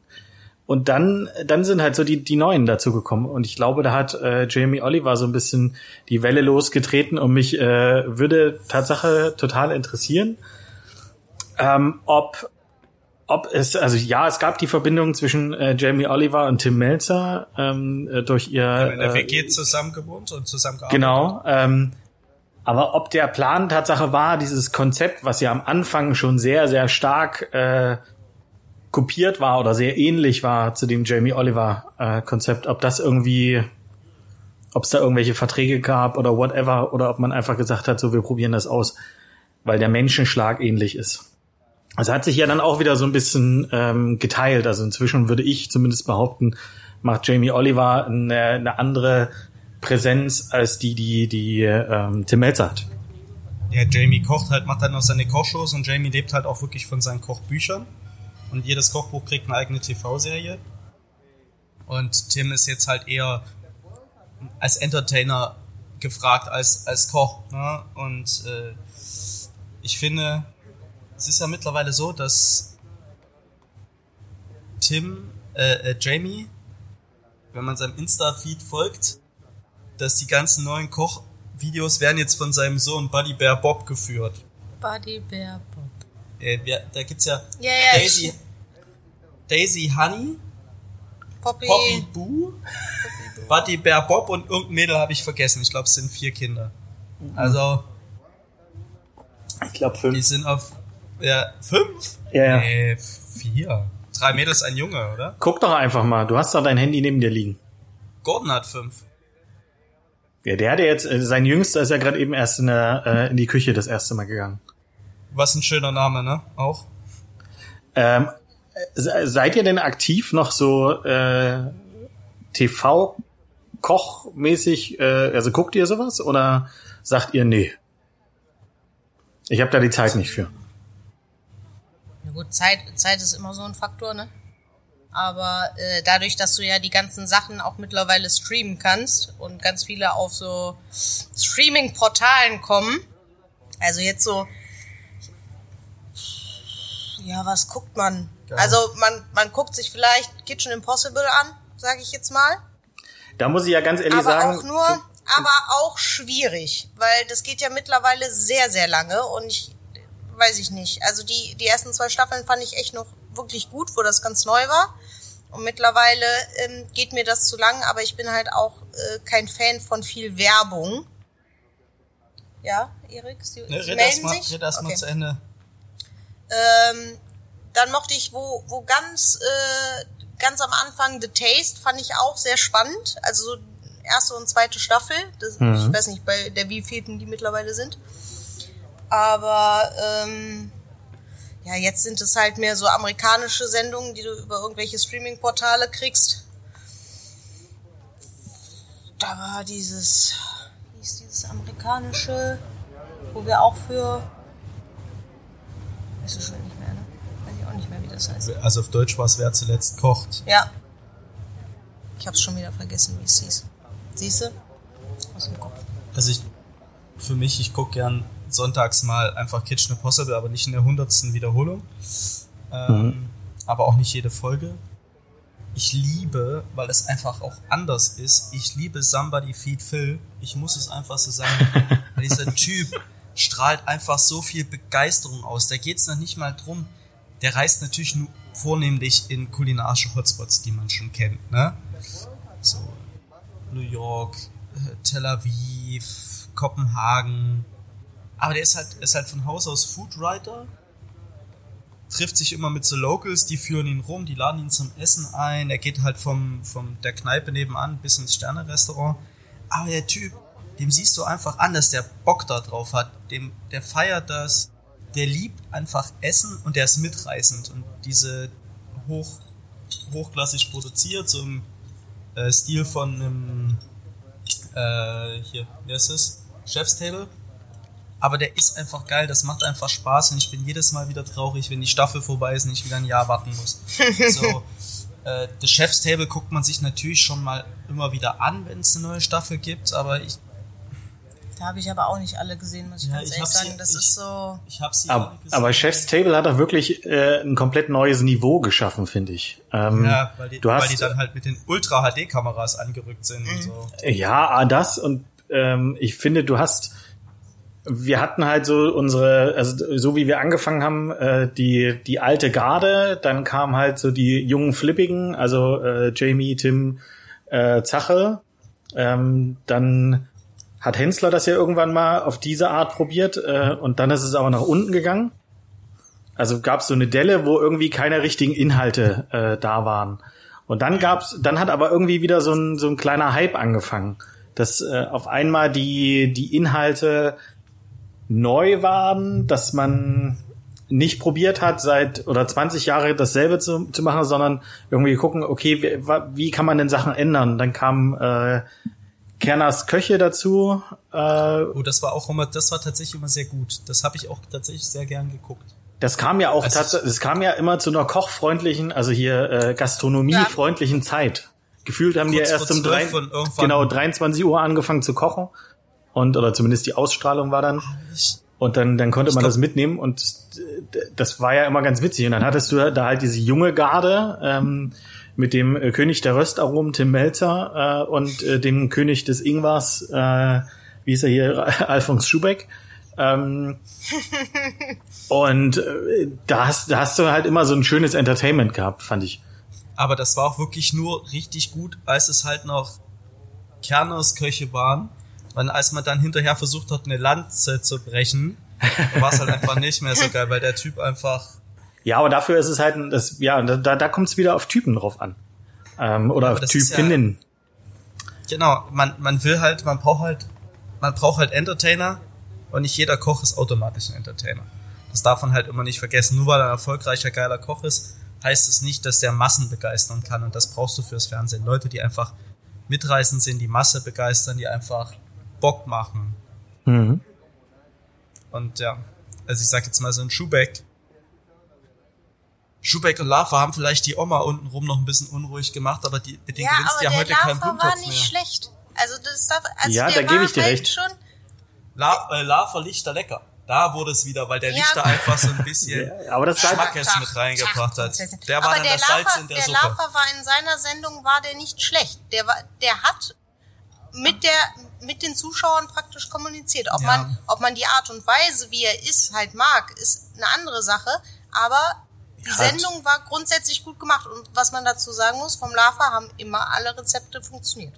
Und dann, dann sind halt so die, die Neuen dazu gekommen. Und ich glaube, da hat äh, Jamie Oliver so ein bisschen die Welle losgetreten und mich äh, würde Tatsache total interessieren, ähm, ob, ob es, also ja, es gab die Verbindung zwischen äh, Jamie Oliver und Tim Melzer ähm, äh, durch ihr Haben in der äh, WG zusammen gewohnt und zusammengearbeitet? Genau. Ähm, aber ob der Plan Tatsache war, dieses Konzept, was ja am Anfang schon sehr, sehr stark äh, kopiert war oder sehr ähnlich war zu dem Jamie Oliver äh, Konzept, ob das irgendwie, ob es da irgendwelche Verträge gab oder whatever, oder ob man einfach gesagt hat, so wir probieren das aus, weil der Menschenschlag ähnlich ist. Also hat sich ja dann auch wieder so ein bisschen ähm, geteilt. Also inzwischen würde ich zumindest behaupten, macht Jamie Oliver eine, eine andere Präsenz als die, die, die ähm, Tim Melzer hat. Ja, Jamie kocht halt, macht halt noch seine Kochshows und Jamie lebt halt auch wirklich von seinen Kochbüchern. Und jedes Kochbuch kriegt eine eigene TV-Serie. Und Tim ist jetzt halt eher als Entertainer gefragt als, als Koch. Ne? Und äh, ich finde, es ist ja mittlerweile so, dass Tim, äh, äh, Jamie, wenn man seinem Insta-Feed folgt, dass die ganzen neuen Kochvideos werden jetzt von seinem Sohn Buddy Bear Bob geführt. Buddy Bear Bob. Äh, wer, da gibt's ja Ja, ja, Daisy, ich- Daisy Honey, Poppy. Poppy Boo, Buddy Bear Bob und irgendein Mädel habe ich vergessen. Ich glaube, es sind vier Kinder. Also, Ich glaube die fünf. sind auf ja, fünf? Ja, ja. Nee, vier. Drei Mädels, ein Junge, oder? Guck doch einfach mal, du hast doch dein Handy neben dir liegen. Gordon hat fünf. Ja, der hat ja jetzt, äh, sein Jüngster ist ja gerade eben erst in, der, äh, in die Küche das erste Mal gegangen. Was ein schöner Name, ne? Auch. Ähm, se- seid ihr denn aktiv noch so äh, TV-Kochmäßig, äh, also guckt ihr sowas oder sagt ihr nee? Ich habe da die Zeit nicht für. Na gut, Zeit, Zeit ist immer so ein Faktor, ne? Aber äh, dadurch, dass du ja die ganzen Sachen auch mittlerweile streamen kannst und ganz viele auf so Streaming-Portalen kommen, also jetzt so, ja, was guckt man? Also man, man guckt sich vielleicht Kitchen Impossible an, sage ich jetzt mal. Da muss ich ja ganz ehrlich aber sagen, auch nur, aber auch schwierig, weil das geht ja mittlerweile sehr, sehr lange und ich weiß ich nicht. Also die, die ersten zwei Staffeln fand ich echt noch wirklich gut, wo das ganz neu war. Und mittlerweile ähm, geht mir das zu lang, aber ich bin halt auch äh, kein Fan von viel Werbung. Ja, Erik, Sie, Ne, Sie red melden mal, sich? red erst mal Okay. zu Ende. Ähm, dann mochte ich, wo, wo ganz, äh, ganz am Anfang The Taste fand ich auch sehr spannend. Also so erste und zweite Staffel. Das, Ich weiß nicht, bei der wievielten die mittlerweile sind. Aber ähm, ja, jetzt sind es halt mehr so amerikanische Sendungen, die du über irgendwelche Streaming-Portale kriegst. Da war dieses, wie ist dieses amerikanische, wo wir auch für Weißt du schon nicht mehr, ne? Weiß ich auch nicht mehr, wie das heißt. Also auf Deutsch war es, wer zuletzt kocht. Ja. Ich hab's schon wieder vergessen, wie es hieß. Siehst du? Aus dem Kopf. Also ich, für mich, ich gucke gern sonntags mal einfach Kitchen Impossible, aber nicht in der hundertsten Wiederholung. Ähm, Aber auch nicht jede Folge. Ich liebe, weil es einfach auch anders ist, ich liebe Somebody Feed Phil. Ich muss es einfach so sagen. weil dieser Typ strahlt einfach so viel Begeisterung aus. Da geht's noch nicht mal drum. Der reist natürlich nur vornehmlich in kulinarische Hotspots, die man schon kennt, ne? So New York, äh, Tel Aviv, Kopenhagen. Aber der ist halt, ist halt von Haus aus Foodwriter. Trifft sich immer mit so Locals, die führen ihn rum, die laden ihn zum Essen ein. Er geht halt vom, vom der Kneipe nebenan bis ins Sterne-Restaurant. Aber der Typ, dem siehst du einfach an, dass der Bock da drauf hat. Dem, der feiert das. Der liebt einfach Essen und der ist mitreißend. Und diese hoch, hochklassig produziert, so im äh, Stil von einem, äh, hier, wie heißt es? Chef's Table. Aber der ist einfach geil, das macht einfach Spaß und ich bin jedes Mal wieder traurig, wenn die Staffel vorbei ist und ich wieder ein Jahr warten muss. so, äh, das Chef's Table guckt man sich natürlich schon mal immer wieder an, wenn es eine neue Staffel gibt, aber ich, habe ich aber auch nicht alle gesehen, muss ich Ja, ganz ich ehrlich hab sie- sagen. Das ich- ist so. ich habe sie Aber, gesehen. aber Chef's Table hat doch wirklich äh, ein komplett neues Niveau geschaffen, finde ich. Ähm, ja, weil die, du hast, weil die dann halt mit den Ultra-HD-Kameras angerückt sind und so. Ja, ah, das und ähm, ich finde, du hast, wir hatten halt so unsere, also so wie wir angefangen haben, äh, die die alte Garde, dann kam halt so die jungen Flippigen, also äh, Jamie, Tim, äh, Zache, ähm, dann hat Hensler das ja irgendwann mal auf diese Art probiert äh, und dann ist es aber nach unten gegangen. Also gab es so eine Delle, wo irgendwie keine richtigen Inhalte äh, da waren. Und dann gab's, dann hat aber irgendwie wieder so ein, so ein kleiner Hype angefangen, dass äh, auf einmal die, die Inhalte neu waren, dass man nicht probiert hat, seit oder 20 Jahre dasselbe zu, zu machen, sondern irgendwie gucken, okay, wie, wie kann man denn Sachen ändern? Dann kam äh, Kerners Köche dazu. Äh, Oh, das war auch immer, das war tatsächlich immer sehr gut. Das habe ich auch tatsächlich sehr gern geguckt. Das kam ja auch Also- es kam ja immer zu einer kochfreundlichen, also hier äh, gastronomiefreundlichen Zeit. Gefühlt haben die ja erst um 12 drei, genau 23 Uhr angefangen zu kochen und oder zumindest die Ausstrahlung war dann Ich, und dann dann konnte man glaub- das mitnehmen und d- das war ja immer ganz witzig und dann hattest du da halt diese junge Garde ähm, mit dem äh, König der Röstaromen Tim Melzer äh, und äh, dem König des Ingwars äh, wie ist er hier Alfons Schubeck ähm, und äh, da hast, da hast du halt immer so ein schönes Entertainment gehabt, fand ich. aber das war auch wirklich nur richtig gut, als es halt noch Kerners Köche waren. Weil als man dann hinterher versucht hat, eine Lanze zu brechen, war es halt einfach nicht mehr so geil, weil der Typ einfach Ja, aber dafür ist es halt, das, ja, da, da kommt es wieder auf Typen drauf an. Ähm, oder aber auf ist ja- Typinnen. Genau, man, man will halt, man braucht halt, man braucht halt Entertainer und nicht jeder Koch ist automatisch ein Entertainer. Das darf man halt immer nicht vergessen. Nur weil er ein erfolgreicher, geiler Koch ist, heißt es nicht, dass der Massen begeistern kann und das brauchst du fürs Fernsehen. Leute, die einfach mitreißend sind, die Masse begeistern, die einfach Bock machen. Mhm. Und ja, also ich sag jetzt mal so ein Schubeck. Schubeck und Lava haben vielleicht die Oma untenrum noch ein bisschen unruhig gemacht, aber die, mit denen Ja, gewinnst aber du ja der heute keinen Lava war Blumentopf nicht mehr. schlecht. Also das darf, also Ja, der da gebe war ich dir halt recht. Schon, La, äh, Lava Lichter lecker. Da wurde es wieder, weil der Ja. Lichter einfach so ein bisschen Ja, aber das ist Schmackes Tag, mit reingebracht Tag, hat. Der war Aber dann der das Salz Lava, in der, der Suppe. Lava war in seiner Sendung war der nicht schlecht. Der war, der hat mit der mit den Zuschauern praktisch kommuniziert. Ob Ja. man ob man die Art und Weise, wie er ist, halt mag, ist eine andere Sache. Aber die Ja, Sendung war grundsätzlich gut gemacht und was man dazu sagen muss, vom Lava haben immer alle Rezepte funktioniert.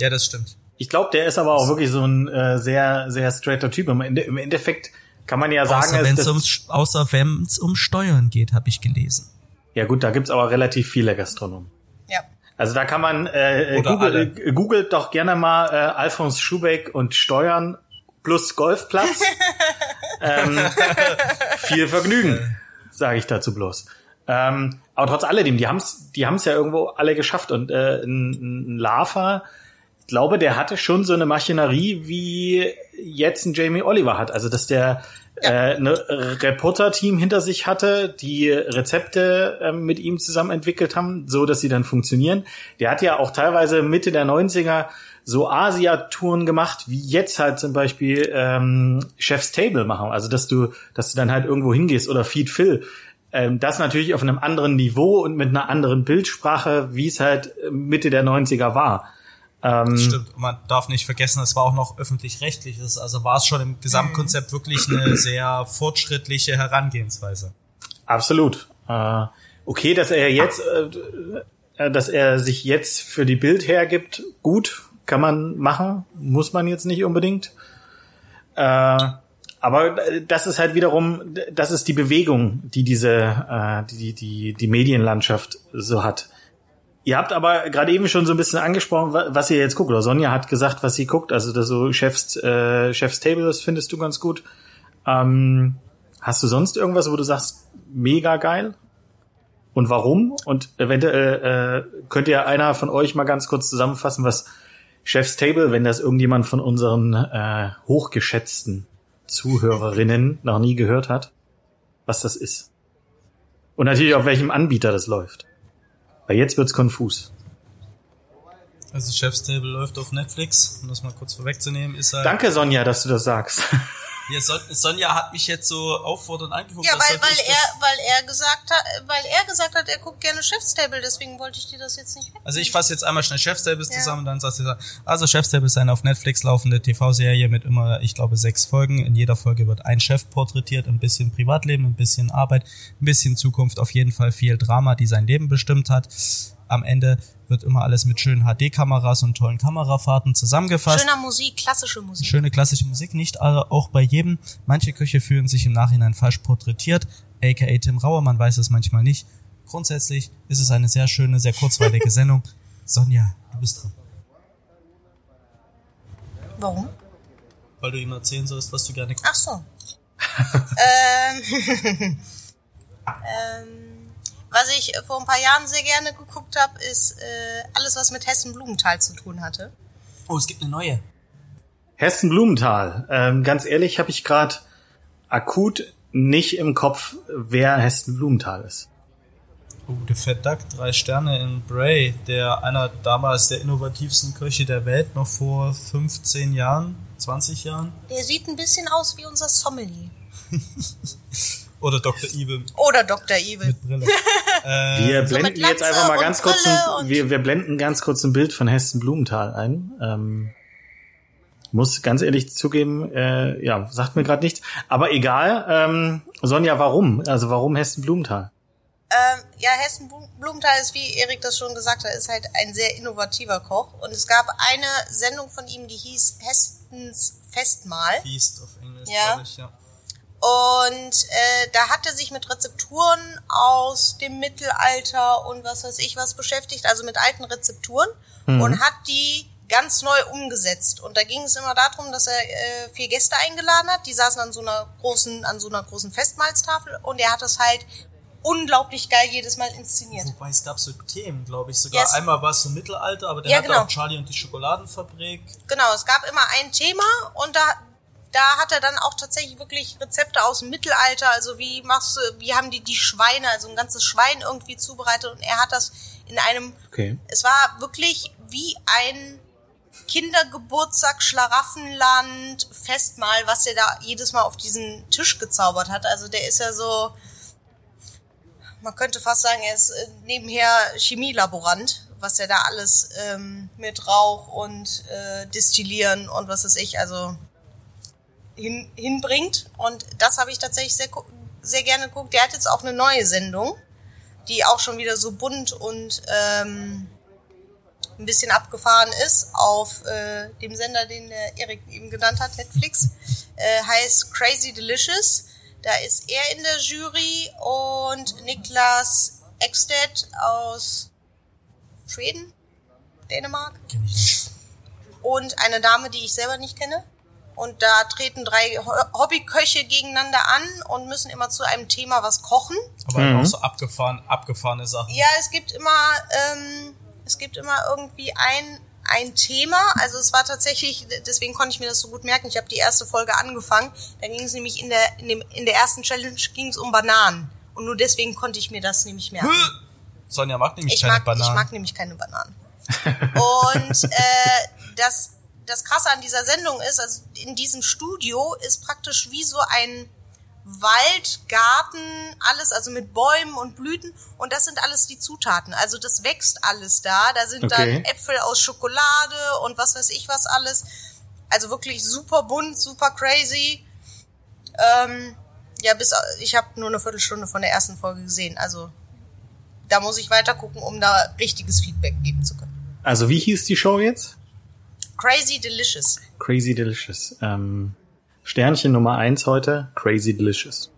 Ja, das stimmt. Ich glaube, der ist aber auch wirklich so ein äh, sehr, sehr straighter Typ. Im, Ende, Im Endeffekt kann man ja sagen, Außer wenn es ums, außer wenn es um Steuern geht, habe ich gelesen. ja gut, da gibt's aber relativ viele Gastronomen. Ja. Also da kann man äh, Oder Google, alle. äh, googelt doch gerne mal äh, Alfons Schubeck und Steuern plus Golfplatz. ähm, viel Vergnügen, sage ich dazu bloß. Ähm, aber trotz alledem, die haben's, die haben's ja irgendwo alle geschafft und äh, ein, ein Lava, ich glaube, der hatte schon so eine Maschinerie, wie jetzt ein Jamie Oliver hat. Also dass der äh, ein Reporter-Team hinter sich hatte, die Rezepte äh, mit ihm zusammen entwickelt haben, so dass sie dann funktionieren. Der hat ja auch teilweise Mitte der 90er so Asia-Touren gemacht, wie jetzt halt zum Beispiel ähm, Chef's Table machen. Also dass du, dass du dann halt irgendwo hingehst oder Feed Phil. Ähm, das natürlich auf einem anderen Niveau und mit einer anderen Bildsprache, wie es halt Mitte der 90er war. Ähm, Stimmt. Und man darf nicht vergessen, es war auch noch öffentlich-rechtliches. Also war es schon im Gesamtkonzept wirklich eine sehr fortschrittliche Herangehensweise. Absolut. Äh, okay, dass er jetzt, äh, dass er sich jetzt für die Bild hergibt, gut, kann man machen, muss man jetzt nicht unbedingt. Äh, aber das ist halt wiederum, das ist die Bewegung, die diese, äh, die, die, die Medienlandschaft so hat. Ihr habt aber gerade eben schon so ein bisschen angesprochen, wa- was ihr jetzt guckt. Oder Sonja hat gesagt, was sie guckt. Also das so Chef's, äh, Chef's Table, das findest du ganz gut. Ähm, hast du sonst irgendwas, wo du sagst, mega geil? Und warum? Und eventuell äh, könnt ihr einer von euch mal ganz kurz zusammenfassen, was Chef's Table, wenn das irgendjemand von unseren äh, hochgeschätzten Zuhörerinnen noch nie gehört hat, was das ist. Und natürlich auf welchem Anbieter das läuft. Weil jetzt wird's konfus. Also Chef's Table läuft auf Netflix, um das mal kurz vorwegzunehmen, ist halt. Danke, Sonja, dass du das sagst. Son Sonja hat mich jetzt so auffordernd angeguckt. Ja, weil, weil er, weil er gesagt hat, weil er gesagt hat, er guckt gerne Chefstable, deswegen wollte ich dir das jetzt nicht weg. Also ich fasse jetzt einmal schnell Chef's Table Ja. zusammen, dann sagst du, also Chef's Table ist eine auf Netflix laufende TV-Serie mit immer, ich glaube, sechs Folgen. In jeder Folge wird ein Chef porträtiert, ein bisschen Privatleben, ein bisschen Arbeit, ein bisschen Zukunft, auf jeden Fall viel Drama, die sein Leben bestimmt hat. Am Ende wird immer alles mit schönen HD-Kameras und tollen Kamerafahrten zusammengefasst. Schöner Musik, klassische Musik. Schöne klassische Musik, nicht alle, auch bei jedem. Manche Köche fühlen sich im Nachhinein falsch porträtiert, aka Tim Rauer, man weiß es manchmal nicht. Grundsätzlich ist es eine sehr schöne, sehr kurzweilige Sendung. Sonja, du bist dran. Warum? Weil du ihm erzählen sollst, was du gerne Ach so. ähm, ähm, was ich vor ein paar Jahren sehr gerne geguckt habe, ist äh, alles, was mit Hessen-Blumenthal zu tun hatte. Oh, es gibt eine neue. Hessen-Blumenthal. Ähm, ganz ehrlich habe ich gerade akut nicht im Kopf, wer Hessen-Blumenthal ist. Oh, der Fat Duck, drei Sterne in Bray, der einer damals der innovativsten Köche der Welt, noch vor 15 Jahren, 20 Jahren. Der sieht ein bisschen aus wie unser Sommelier. Oder Dr. Evil Oder Dr. Evil. mit Brille. Wir so blenden jetzt einfach mal ganz kurz ein, wir, wir blenden ganz kurz ein Bild von Hessen-Blumenthal ein. Ähm, muss ganz ehrlich zugeben, äh, ja, sagt mir gerade nichts. Aber egal, ähm, Sonja, warum? Also warum Hessen-Blumenthal? Ähm, ja, Hessen Blumenthal ist, wie Erik das schon gesagt hat, ist halt ein sehr innovativer Koch. Und es gab eine Sendung von ihm, die hieß Hessens Festmahl. Feast auf Englisch, Ja. glaube ich, ja. Und äh, da hat er sich mit Rezepturen aus dem Mittelalter und was weiß ich was beschäftigt, also mit alten Rezepturen und hat die ganz neu umgesetzt. Und da ging es immer darum, dass er äh, vier Gäste eingeladen hat, die saßen an so einer großen, an so einer großen Festmahlstafel und er hat das halt unglaublich geil jedes Mal inszeniert. Wobei es gab so Themen, glaube ich. Sogar Yes. einmal war es so Mittelalter, aber der Ja, hatte genau. auch Charlie und die Schokoladenfabrik. Genau, es gab immer ein Thema und da da hat er dann auch tatsächlich wirklich Rezepte aus dem Mittelalter, also wie machst du, wie haben die die Schweine, also ein ganzes Schwein irgendwie zubereitet und er hat das in einem Okay. es war wirklich wie ein Kindergeburtstag, Schlaraffenland, Festmahl, was er da jedes Mal auf diesen Tisch gezaubert hat. Also der ist ja so, man könnte fast sagen, er ist äh, nebenher Chemielaborant, was er da alles ähm, mit Rauch und äh, Distillieren und was weiß ich, also hin, hinbringt. Und das habe ich tatsächlich sehr, sehr gerne geguckt. Der hat jetzt auch eine neue Sendung, die auch schon wieder so bunt und ähm, ein bisschen abgefahren ist auf äh, dem Sender, den der Erik eben genannt hat, Netflix. Äh, heißt Crazy Delicious. Da ist er in der Jury und Niklas Ekstedt aus Schweden, Dänemark. Und eine Dame, die ich selber nicht kenne. Und da treten drei Ho- Hobbyköche gegeneinander an und müssen immer zu einem Thema was kochen. Aber halt auch so abgefahren, abgefahrene Sachen. Ja, es gibt immer, ähm, es gibt immer irgendwie ein, ein Thema. Also es war tatsächlich, deswegen konnte ich mir das so gut merken. Ich habe die erste Folge angefangen. Da ging es nämlich in der, in, dem, in der ersten Challenge ging es um Bananen. Und nur deswegen konnte ich mir das nämlich merken. Sonja mag nämlich Ich keine mag, Bananen. ich mag nämlich keine Bananen. Und äh, das, das Krasse an dieser Sendung ist, also in diesem Studio ist praktisch wie so ein Wald, Garten, alles, also mit Bäumen und Blüten. Und das sind alles die Zutaten. Also das wächst alles da. Da sind Okay. dann Äpfel aus Schokolade und was weiß ich was alles. Also wirklich super bunt, super crazy. Ähm, ja, bis ich habe nur eine Viertelstunde von der ersten Folge gesehen. Also da muss ich weiter gucken, um da richtiges Feedback geben zu können. Also wie hieß die Show jetzt? Crazy Delicious. Crazy Delicious. Ähm, Sternchen Nummer eins heute, Crazy Delicious.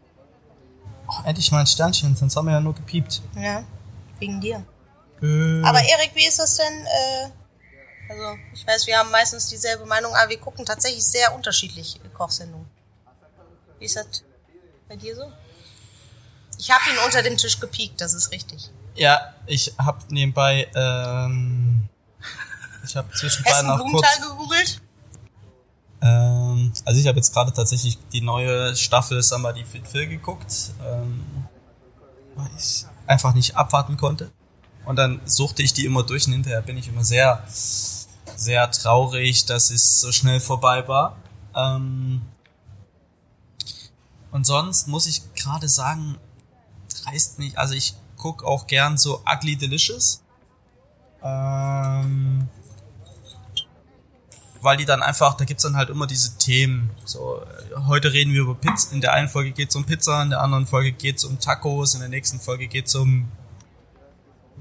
Oh, endlich mal ein Sternchen, sonst haben wir ja nur gepiept. Ja, wegen dir. Äh, Aber Erik, wie ist das denn? Äh, also ich weiß, wir haben meistens dieselbe Meinung, aber wir gucken tatsächlich sehr unterschiedlich Kochsendungen. Wie ist das bei dir so? Ich habe ihn unter dem Tisch gepiekt, das ist richtig. ja, ich hab nebenbei, ähm, ich habe Hessen noch kurz, gegoogelt? ähm, also ich habe jetzt gerade tatsächlich die neue Staffel Somebody Fit Phil geguckt, ähm, weil ich einfach nicht abwarten konnte. Und dann suchte ich die immer durch und hinterher bin ich immer sehr, sehr traurig, dass es so schnell vorbei war. Ähm, und sonst muss ich gerade sagen, reißt mich, also ich guck auch gern so Ugly Delicious. Ähm, weil die dann einfach, da gibt's dann halt immer diese Themen. So, äh, heute reden wir über Pizza, in der einen Folge geht's um Pizza, in der anderen Folge geht's um Tacos, in der nächsten Folge geht's um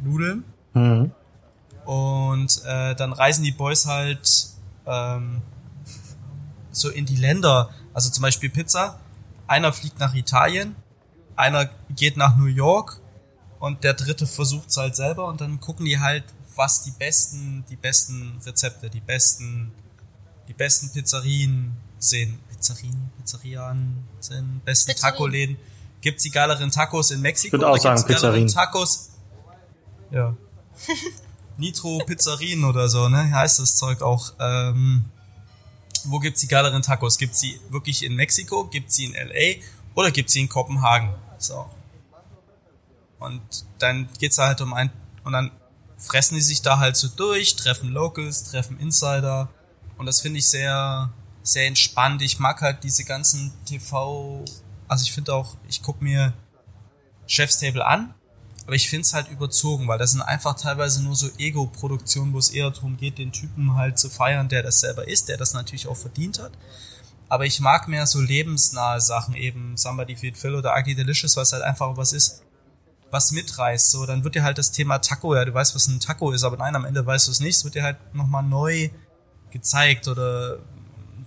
Nudeln. Mhm. Und äh, dann reisen die Boys halt ähm, so in die Länder. Also zum Beispiel Pizza. Einer fliegt nach Italien, einer geht nach New York und der dritte versucht es halt selber und dann gucken die halt, was die besten, die besten Rezepte, die besten, die besten Pizzerien sind. Pizzerien, Pizzerian sind, besten Pizzerien. Taco-Läden. Gibt's die geileren Tacos in Mexiko? Ich würde auch Oder gibt's sagen die Pizzerien. Tacos. Ja. Nitro Pizzerien oder so, ne? Heißt das Zeug auch. Ähm, wo gibt's die geileren Tacos? Gibt's sie wirklich in Mexiko? Gibt's sie in LA? Oder gibt's sie in Kopenhagen? So. Und dann geht's halt um ein, und dann fressen die sich da halt so durch, treffen Locals, treffen Insider. Und das finde ich sehr, sehr entspannt. Ich mag halt diese ganzen TV, also ich finde auch, ich guck mir Chef's Table an, aber ich find's halt überzogen, weil das sind einfach teilweise nur so Ego-Produktionen, wo es eher darum geht, den Typen halt zu feiern, der das selber ist, der das natürlich auch verdient hat. Aber ich mag mehr so lebensnahe Sachen, eben Somebody Feed Phil oder Ugly Delicious, was halt einfach was ist, was mitreißt. So, dann wird dir halt das Thema Taco, ja, du weißt, was ein Taco ist, aber nein, am Ende weißt du es nicht, es wird dir halt nochmal neu gezeigt oder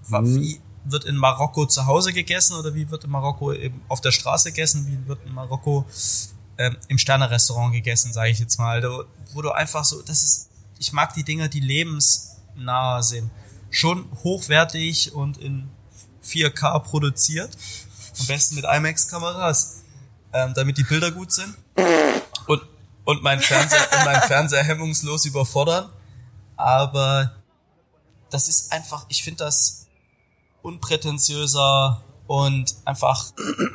wie wird in Marokko zu Hause gegessen oder wie wird in Marokko eben auf der Straße gegessen, wie wird in Marokko ähm, im Sterne-Restaurant gegessen, sage ich jetzt mal, da, wo du einfach so, das ist, ich mag die Dinger, die lebensnah sind, schon hochwertig und in 4K produziert, am besten mit IMAX-Kameras, ähm, damit die Bilder gut sind. Und und mein Fernseher und mein Fernseher hemmungslos überfordern, aber das ist einfach, ich finde das unprätentiöser und einfach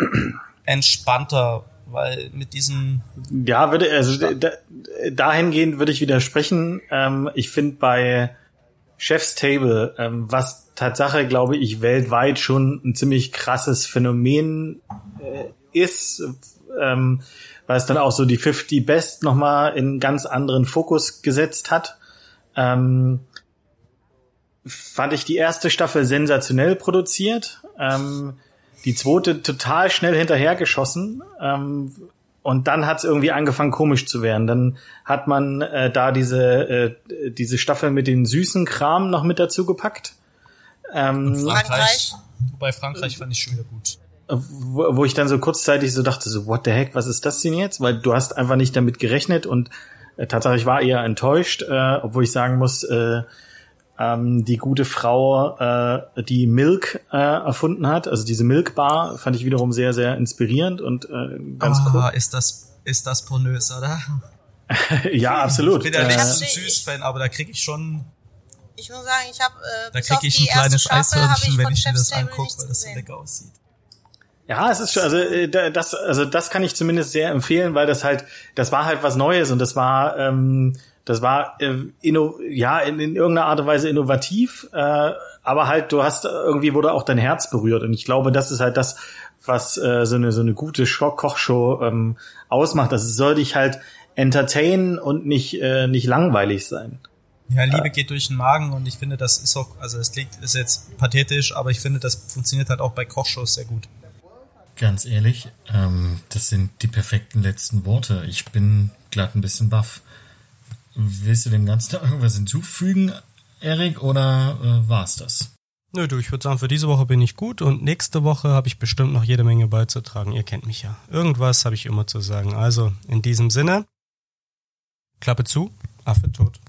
entspannter, weil mit diesem Ja, würde, also da, dahingehend würde ich widersprechen. Ähm, ich finde bei Chef's Table, ähm, was Tatsache, glaube ich, weltweit schon ein ziemlich krasses Phänomen äh, ist, ähm, weil es dann auch so die 50 Best nochmal in ganz anderen Fokus gesetzt hat. Ähm, fand ich die erste Staffel sensationell produziert. Ähm, die zweite total schnell hinterhergeschossen. Ähm, und dann hat es irgendwie angefangen komisch zu werden. Dann hat man äh, da diese, äh, diese Staffel mit den süßen Kram noch mit dazu gepackt. Ähm, Frankreich. Wobei Frankreich fand ich schon wieder gut. Wo, wo ich dann so kurzzeitig so dachte, so, what the heck, was ist das denn jetzt? Weil du hast einfach nicht damit gerechnet und äh, tatsächlich war eher enttäuscht, äh, obwohl ich sagen muss, äh, ähm, die gute Frau, äh, die Milk äh, erfunden hat, also diese Milk Bar, fand ich wiederum sehr, sehr inspirierend und äh, ganz oh, cool. Ist das, ist das pornös, oder? ja, absolut. Ich bin ja nicht so ein Süß-Fan, aber da kriege ich schon. Ich muss sagen, ich habe äh, da kriege ich ein kleines Eishörnchen, wenn ich mir das angucke, weil das so lecker aussieht. Ja, es ist schon, also äh, das, also das kann ich zumindest sehr empfehlen, weil das halt, das war halt was Neues und das war ähm, das war äh, inno, ja in, in irgendeiner Art und Weise innovativ, äh, aber halt du hast irgendwie wurde auch dein Herz berührt und ich glaube, das ist halt das, was äh, so eine so eine gute Kochshow ähm, ausmacht. Das soll dich halt entertainen und nicht äh, nicht langweilig sein. Ja, Liebe geht durch den Magen und ich finde, das ist auch, also es klingt, ist jetzt pathetisch, aber ich finde, das funktioniert halt auch bei Kochshows sehr gut. Ganz ehrlich, ähm, das sind die perfekten letzten Worte. Ich bin glatt ein bisschen baff. Willst du dem Ganzen irgendwas hinzufügen, Erik, oder äh, war's das? Nö, du, ich würde sagen, für diese Woche bin ich gut und nächste Woche habe ich bestimmt noch jede Menge beizutragen. Ihr kennt mich ja. Irgendwas habe ich immer zu sagen. Also, in diesem Sinne, Klappe zu, Affe tot.